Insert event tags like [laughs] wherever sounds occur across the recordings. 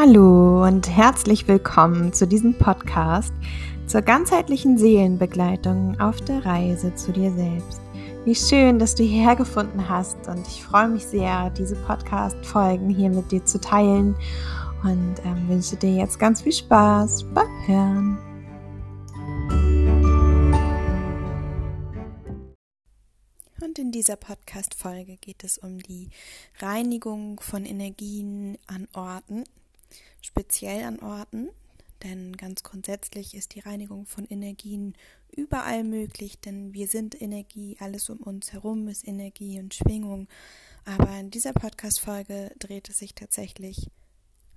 Hallo und herzlich willkommen zu diesem Podcast zur ganzheitlichen Seelenbegleitung auf der Reise zu dir selbst. Wie schön, dass du hierher gefunden hast und ich freue mich sehr, diese Podcast-Folgen hier mit dir zu teilen und ähm, wünsche dir jetzt ganz viel Spaß beim Hören. Und in dieser Podcast-Folge geht es um die Reinigung von Energien an Orten, speziell an Orten, denn ganz grundsätzlich ist die Reinigung von Energien überall möglich, denn wir sind Energie, alles um uns herum ist Energie und Schwingung. Aber in dieser Podcast-Folge dreht es sich tatsächlich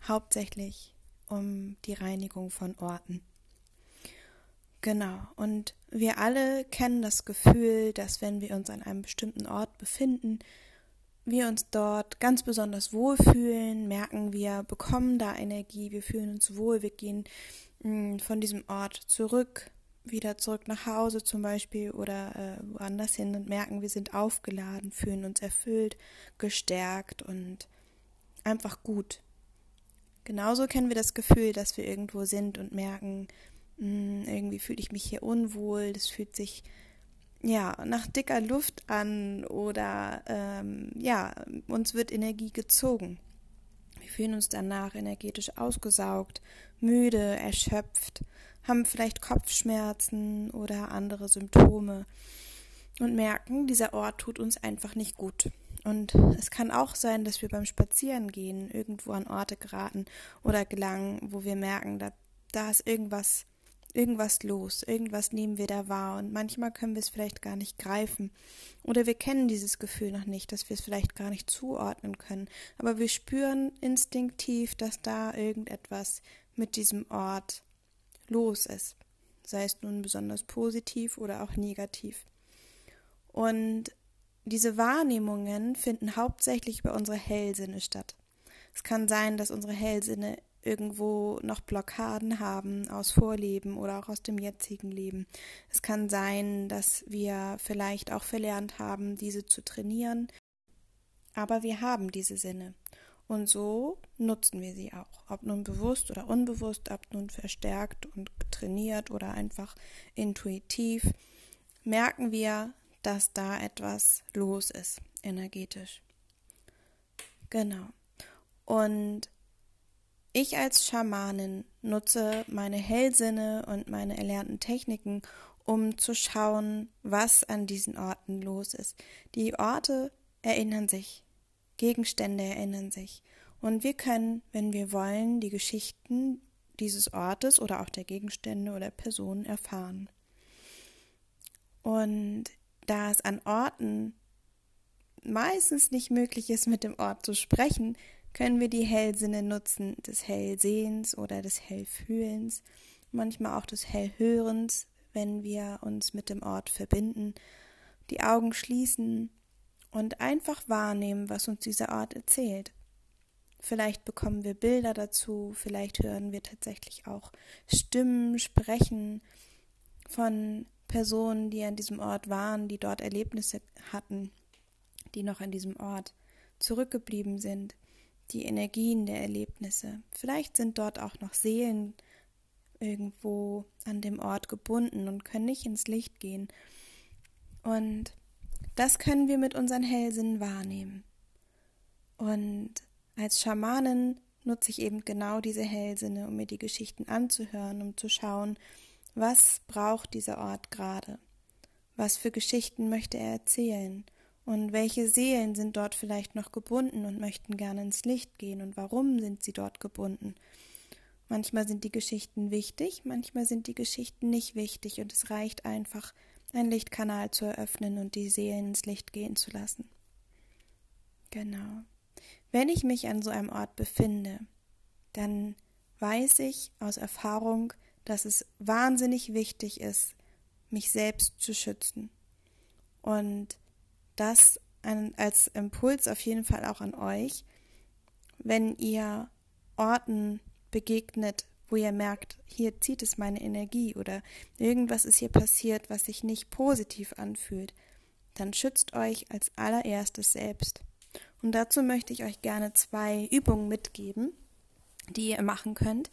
hauptsächlich um die Reinigung von Orten. Genau, und wir alle kennen das Gefühl, dass wenn wir uns an einem bestimmten Ort befinden, wir uns dort ganz besonders wohlfühlen, merken, wir bekommen da Energie, wir fühlen uns wohl, wir gehen mm, von diesem Ort zurück, wieder zurück nach Hause zum Beispiel oder äh, woanders hin und merken, wir sind aufgeladen, fühlen uns erfüllt, gestärkt und einfach gut. Genauso kennen wir das Gefühl, dass wir irgendwo sind und merken, mh, mm, irgendwie fühle ich mich hier unwohl, das fühlt sich ja, nach dicker Luft an oder ähm, ja, uns wird Energie gezogen. Wir fühlen uns danach energetisch ausgesaugt, müde, erschöpft, haben vielleicht Kopfschmerzen oder andere Symptome und merken, dieser Ort tut uns einfach nicht gut. Und es kann auch sein, dass wir beim Spazierengehen irgendwo an Orte geraten oder gelangen, wo wir merken, da, da ist irgendwas irgendwas los, irgendwas nehmen wir da wahr und manchmal können wir es vielleicht gar nicht greifen oder wir kennen dieses Gefühl noch nicht, dass wir es vielleicht gar nicht zuordnen können, aber wir spüren instinktiv, dass da irgendetwas mit diesem Ort los ist, sei es nun besonders positiv oder auch negativ. Und diese Wahrnehmungen finden hauptsächlich über unsere Hellsinne statt. Es kann sein, dass unsere Hellsinne irgendwo noch Blockaden haben aus Vorleben oder auch aus dem jetzigen Leben. Es kann sein, dass wir vielleicht auch verlernt haben, diese zu trainieren, aber wir haben diese Sinne. Und so nutzen wir sie auch, ob nun bewusst oder unbewusst, ob nun verstärkt und trainiert oder einfach intuitiv, merken wir, dass da etwas los ist, energetisch. Genau. Und ich als Schamanin nutze meine Hellsinne und meine erlernten Techniken, um zu schauen, was an diesen Orten los ist. Die Orte erinnern sich, Gegenstände erinnern sich. Und wir können, wenn wir wollen, die Geschichten dieses Ortes oder auch der Gegenstände oder Personen erfahren. Und da es an Orten meistens nicht möglich ist, mit dem Ort zu sprechen, können wir die Hellsinne nutzen, des Hellsehens oder des Hellfühlens, manchmal auch des Hellhörens, wenn wir uns mit dem Ort verbinden, die Augen schließen und einfach wahrnehmen, was uns dieser Ort erzählt. Vielleicht bekommen wir Bilder dazu, vielleicht hören wir tatsächlich auch Stimmen sprechen von Personen, die an diesem Ort waren, die dort Erlebnisse hatten, die noch an diesem Ort zurückgeblieben sind die Energien der Erlebnisse. Vielleicht sind dort auch noch Seelen irgendwo an dem Ort gebunden und können nicht ins Licht gehen. Und das können wir mit unseren Hellsinnen wahrnehmen. Und als Schamanin nutze ich eben genau diese Hellsinne, um mir die Geschichten anzuhören, um zu schauen, was braucht dieser Ort gerade? Was für Geschichten möchte er erzählen? Und welche Seelen sind dort vielleicht noch gebunden und möchten gerne ins Licht gehen und warum sind sie dort gebunden? Manchmal sind die Geschichten wichtig, manchmal sind die Geschichten nicht wichtig und es reicht einfach, einen Lichtkanal zu eröffnen und die Seelen ins Licht gehen zu lassen. Genau. Wenn ich mich an so einem Ort befinde, dann weiß ich aus Erfahrung, dass es wahnsinnig wichtig ist, mich selbst zu schützen. Und das als Impuls auf jeden Fall auch an euch, wenn ihr Orten begegnet, wo ihr merkt, hier zieht es meine Energie oder irgendwas ist hier passiert, was sich nicht positiv anfühlt, dann schützt euch als allererstes selbst. Und dazu möchte ich euch gerne zwei Übungen mitgeben, die ihr machen könnt,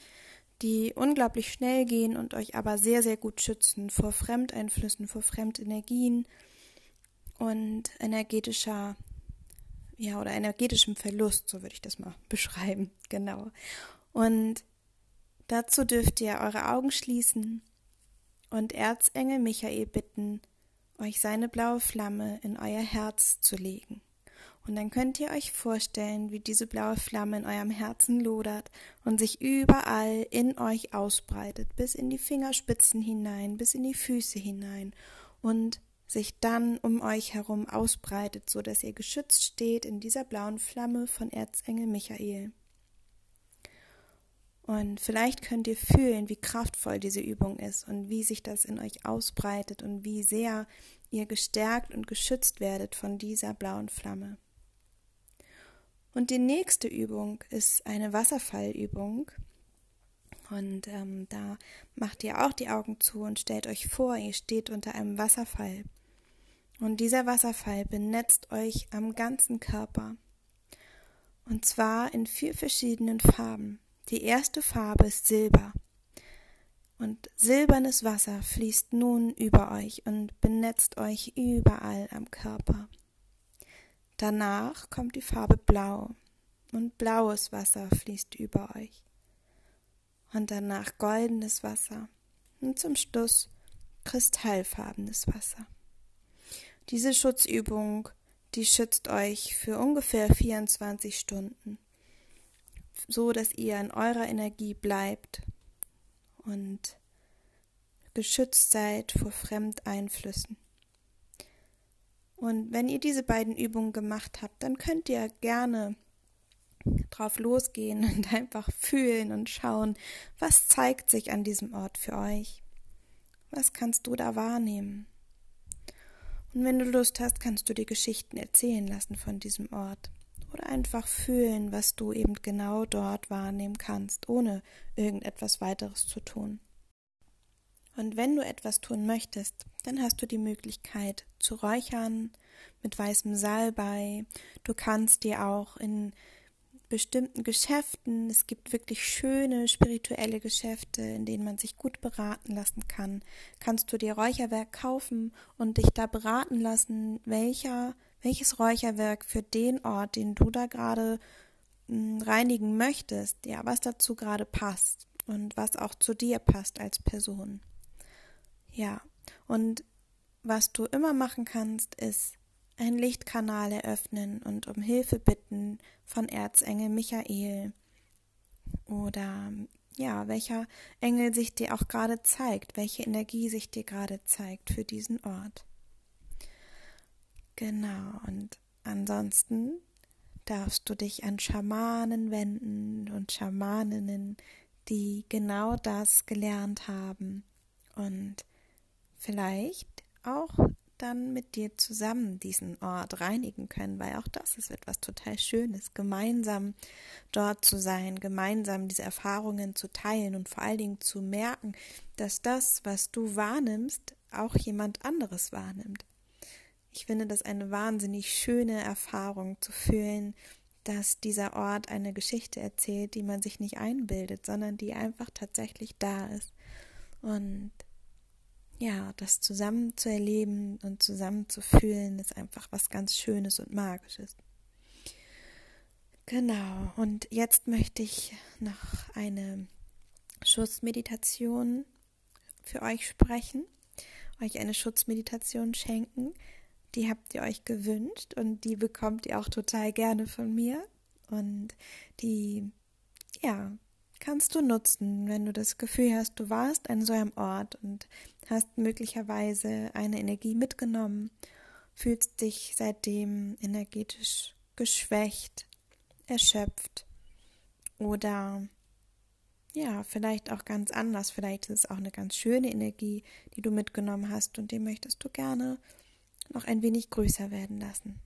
die unglaublich schnell gehen und euch aber sehr, sehr gut schützen vor Fremdeinflüssen, vor Fremdenergien und energetischer, ja, oder energetischem Verlust, so würde ich das mal [laughs] beschreiben, genau. Und dazu dürft ihr eure Augen schließen und Erzengel Michael bitten, euch seine blaue Flamme in euer Herz zu legen. Und dann könnt ihr euch vorstellen, wie diese blaue Flamme in eurem Herzen lodert und sich überall in euch ausbreitet, bis in die Fingerspitzen hinein, bis in die Füße hinein und sich dann um euch herum ausbreitet, so dass ihr geschützt steht in dieser blauen Flamme von Erzengel Michael. Und vielleicht könnt ihr fühlen, wie kraftvoll diese Übung ist und wie sich das in euch ausbreitet und wie sehr ihr gestärkt und geschützt werdet von dieser blauen Flamme. Und die nächste Übung ist eine Wasserfallübung. Und ähm, da macht ihr auch die Augen zu und stellt euch vor, ihr steht unter einem Wasserfall. Und dieser Wasserfall benetzt euch am ganzen Körper. Und zwar in vier verschiedenen Farben. Die erste Farbe ist Silber. Und silbernes Wasser fließt nun über euch und benetzt euch überall am Körper. Danach kommt die Farbe Blau und blaues Wasser fließt über euch. Und danach goldenes Wasser und zum Schluss kristallfarbenes Wasser. Diese Schutzübung, die schützt euch für ungefähr 24 Stunden so dass ihr in eurer Energie bleibt und geschützt seid vor Fremdeinflüssen. Und wenn ihr diese beiden Übungen gemacht habt, dann könnt ihr gerne drauf losgehen und [laughs] einfach fühlen und schauen, was zeigt sich an diesem Ort für euch. Was kannst du da wahrnehmen? Und wenn du Lust hast, kannst du dir Geschichten erzählen lassen von diesem Ort oder einfach fühlen, was du eben genau dort wahrnehmen kannst, ohne irgendetwas weiteres zu tun. Und wenn du etwas tun möchtest, dann hast du die Möglichkeit zu räuchern mit weißem Salbei. Du kannst dir auch in bestimmten Geschäften, es gibt wirklich schöne spirituelle Geschäfte, in denen man sich gut beraten lassen kann, kannst du dir Räucherwerk kaufen und dich da beraten lassen, welcher welches Räucherwerk für den Ort, den du da gerade hm, reinigen möchtest, ja, was dazu gerade passt und was auch zu dir passt als Person. Ja, und was du immer machen kannst, ist einen Lichtkanal eröffnen und um Hilfe bitten von Erzengel Michael oder ja, welcher Engel sich dir auch gerade zeigt, welche Energie sich dir gerade zeigt für diesen Ort. Genau, und ansonsten darfst du dich an Schamanen wenden und Schamaninnen, die genau das gelernt haben und vielleicht auch dann mit dir zusammen diesen Ort reinigen können, weil auch das ist etwas total Schönes, gemeinsam dort zu sein, gemeinsam diese Erfahrungen zu teilen und vor allen Dingen zu merken, dass das, was du wahrnimmst, auch jemand anderes wahrnimmt. Ich finde das eine wahnsinnig schöne Erfahrung zu fühlen, dass dieser Ort eine Geschichte erzählt, die man sich nicht einbildet, sondern die einfach tatsächlich da ist. Und ja, das zusammen zu erleben und zusammen zu fühlen, ist einfach was ganz Schönes und Magisches. Genau, und jetzt möchte ich noch eine Schutzmeditation für euch sprechen, euch eine Schutzmeditation schenken, die habt ihr euch gewünscht und die bekommt ihr auch total gerne von mir. Und die, ja, kannst du nutzen, wenn du das Gefühl hast, du warst an so einem Ort und hast möglicherweise eine Energie mitgenommen, fühlst dich seitdem energetisch geschwächt, erschöpft oder ja, vielleicht auch ganz anders. Vielleicht ist es auch eine ganz schöne Energie, die du mitgenommen hast und die möchtest du gerne noch ein wenig größer werden lassen.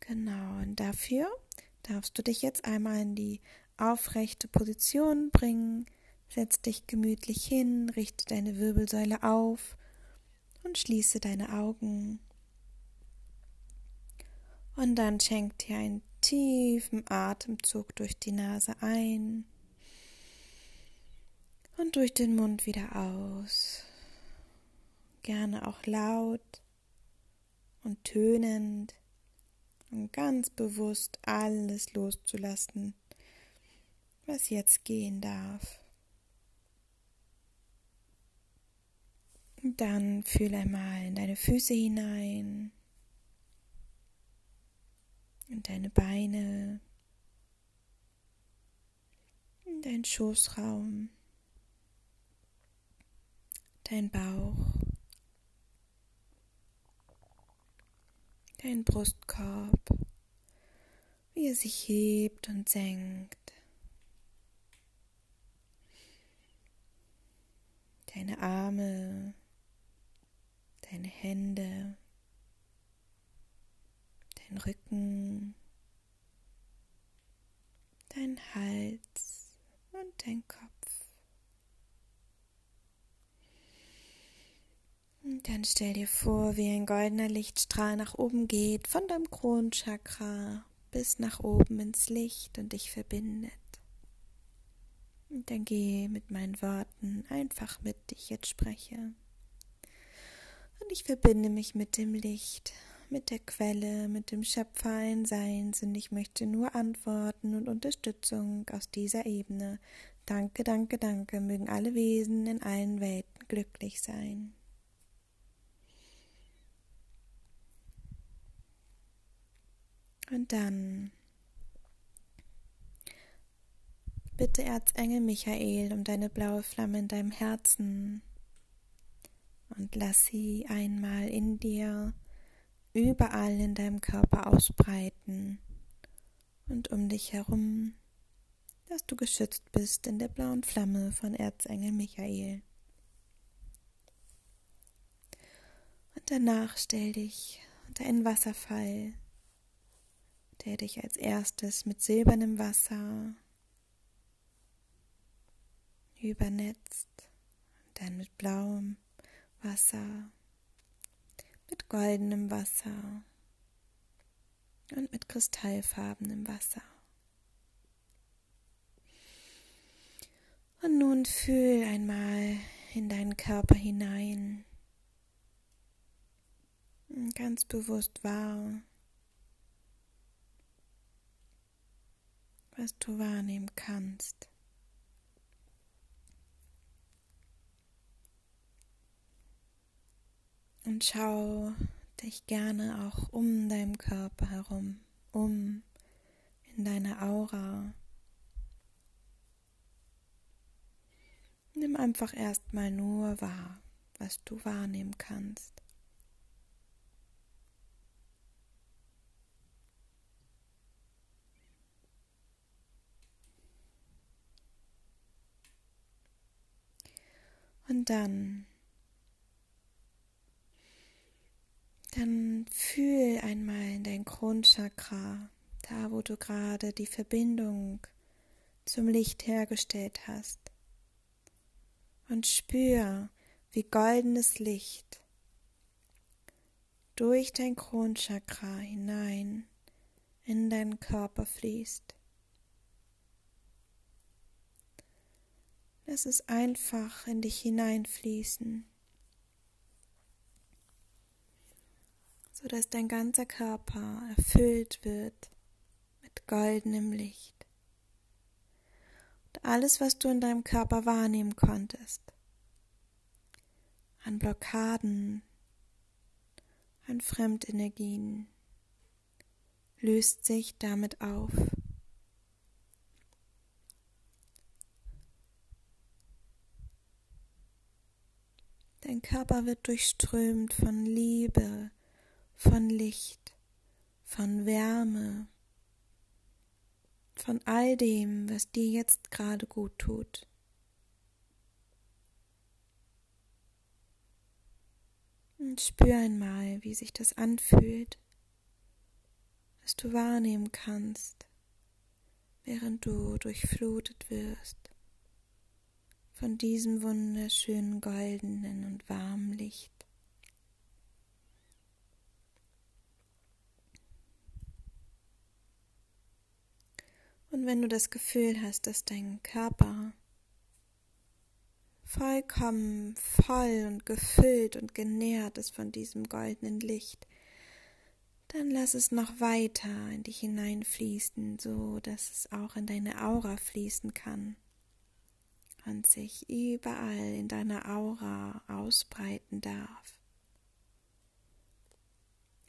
Genau, und dafür darfst du dich jetzt einmal in die aufrechte Position bringen, setz dich gemütlich hin, richte deine Wirbelsäule auf und schließe deine Augen. Und dann schenk dir ein tiefen Atemzug durch die Nase ein und durch den Mund wieder aus. Gerne auch laut und tönend und ganz bewusst alles loszulassen, was jetzt gehen darf. Dann fühl einmal in deine Füße hinein, in deine Beine, in deinen Schoßraum, dein Bauch. dein Brustkorb, wie er sich hebt und senkt. Deine Arme, deine Hände, dein Rücken, dein Hals und dein Kopf. Und dann stell dir vor, wie ein goldener Lichtstrahl nach oben geht, von deinem Kronchakra bis nach oben ins Licht und dich verbindet. Und dann geh mit meinen Worten einfach mit, die ich jetzt spreche. Und ich verbinde mich mit dem Licht, mit der Quelle, mit dem Schöpfer allen Seins und ich möchte nur Antworten und Unterstützung aus dieser Ebene. Danke, danke, danke, mögen alle Wesen in allen Welten glücklich sein. Und dann bitte Erzengel Michael um deine blaue Flamme in deinem Herzen und lass sie einmal in dir überall in deinem Körper ausbreiten und um dich herum, dass du geschützt bist in der blauen Flamme von Erzengel Michael. Und danach stell dich unter einen Wasserfall der dich als erstes mit silbernem Wasser übernetzt, dann mit blauem Wasser, mit goldenem Wasser und mit kristallfarbenem Wasser. Und nun fühl einmal in deinen Körper hinein, ganz bewusst wahr, was du wahrnehmen kannst. Und schau dich gerne auch um deinem Körper herum, um in deiner Aura. Nimm einfach erstmal nur wahr, was du wahrnehmen kannst. Und dann, dann fühl einmal in dein Kronchakra, da wo du gerade die Verbindung zum Licht hergestellt hast. Und spür, wie goldenes Licht durch dein Kronchakra hinein in deinen Körper fließt. Lass es einfach in dich hineinfließen, sodass dein ganzer Körper erfüllt wird mit goldenem Licht. Und alles, was du in deinem Körper wahrnehmen konntest, an Blockaden, an Fremdenergien, löst sich damit auf. Dein Körper wird durchströmt von Liebe, von Licht, von Wärme, von all dem, was dir jetzt gerade gut tut. Und spür einmal, wie sich das anfühlt, was du wahrnehmen kannst, während du durchflutet wirst von diesem wunderschönen goldenen und warmen Licht. Und wenn du das Gefühl hast, dass dein Körper vollkommen voll und gefüllt und genährt ist von diesem goldenen Licht, dann lass es noch weiter in dich hineinfließen, so dass es auch in deine Aura fließen kann und sich überall in deiner Aura ausbreiten darf.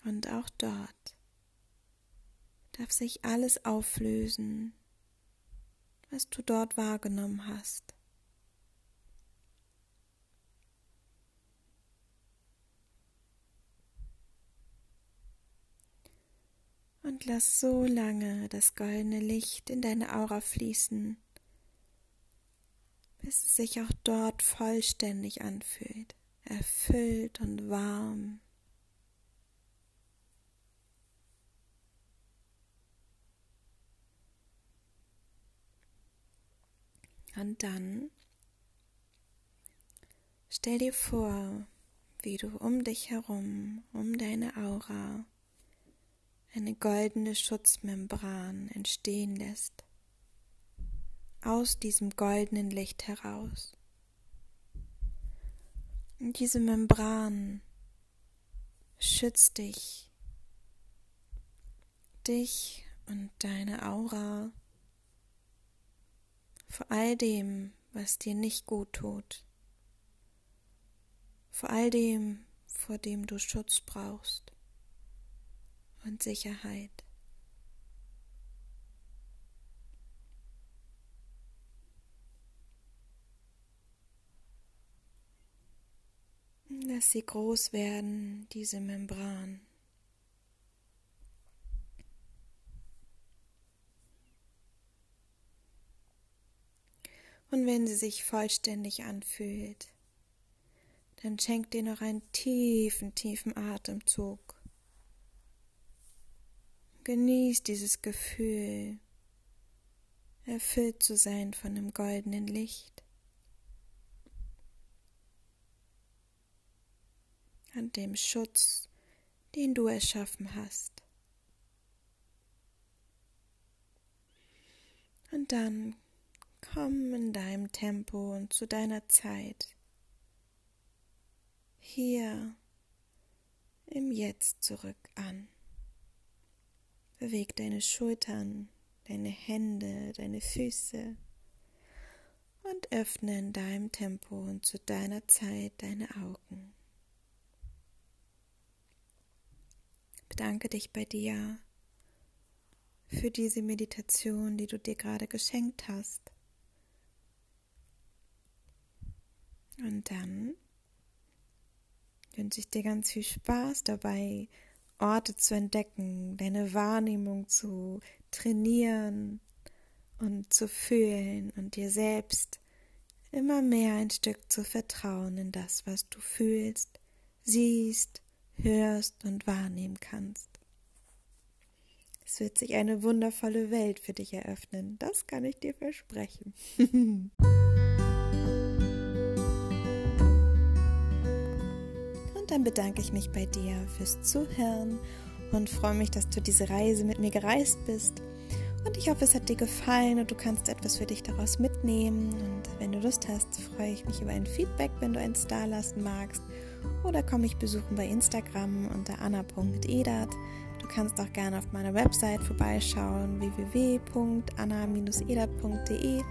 Und auch dort darf sich alles auflösen, was du dort wahrgenommen hast. und lass so lange das goldene Licht in deine Aura fließen, bis es sich auch dort vollständig anfühlt, erfüllt und warm. Und dann stell dir vor, wie du um dich herum, um deine Aura, eine goldene Schutzmembran entstehen lässt, aus diesem goldenen Licht heraus. Und diese Membran schützt dich, dich und deine Aura vor all dem, was dir nicht gut tut, vor all dem, vor dem du Schutz brauchst und Sicherheit. Lass sie groß werden, diese Membran. Und wenn sie sich vollständig anfühlt, dann schenk dir noch einen tiefen, tiefen Atemzug. Genieß dieses Gefühl, erfüllt zu sein von dem goldenen Licht. an dem Schutz, den du erschaffen hast. Und dann komm in deinem Tempo und zu deiner Zeit hier im Jetzt zurück an. Beweg deine Schultern, deine Hände, deine Füße und öffne in deinem Tempo und zu deiner Zeit deine Augen. Bedanke dich bei dir für diese Meditation, die du dir gerade geschenkt hast. Und dann wünsche ich dir ganz viel Spaß dabei, Orte zu entdecken, deine Wahrnehmung zu trainieren und zu fühlen und dir selbst immer mehr ein Stück zu vertrauen in das, was du fühlst, siehst, hörst und wahrnehmen kannst. Es wird sich eine wundervolle Welt für dich eröffnen, das kann ich dir versprechen. [laughs] dann bedanke ich mich bei dir fürs Zuhören und freue mich, dass du diese Reise mit mir gereist bist. Und ich hoffe, es hat dir gefallen und du kannst etwas für dich daraus mitnehmen. Und wenn du Lust hast, freue ich mich über ein Feedback, wenn du einen Star lassen magst. Oder komm mich besuchen bei Instagram unter anna.edat. Du kannst auch gerne auf meiner Website vorbeischauen www.anna-edat.de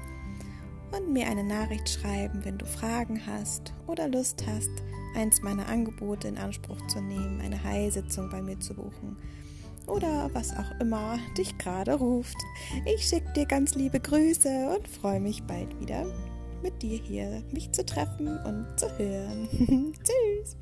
und mir eine Nachricht schreiben, wenn du Fragen hast oder Lust hast, eins meiner Angebote in Anspruch zu nehmen, eine Heilsitzung bei mir zu buchen oder was auch immer dich gerade ruft. Ich schicke dir ganz liebe Grüße und freue mich bald wieder mit dir hier mich zu treffen und zu hören. [laughs] Tschüss!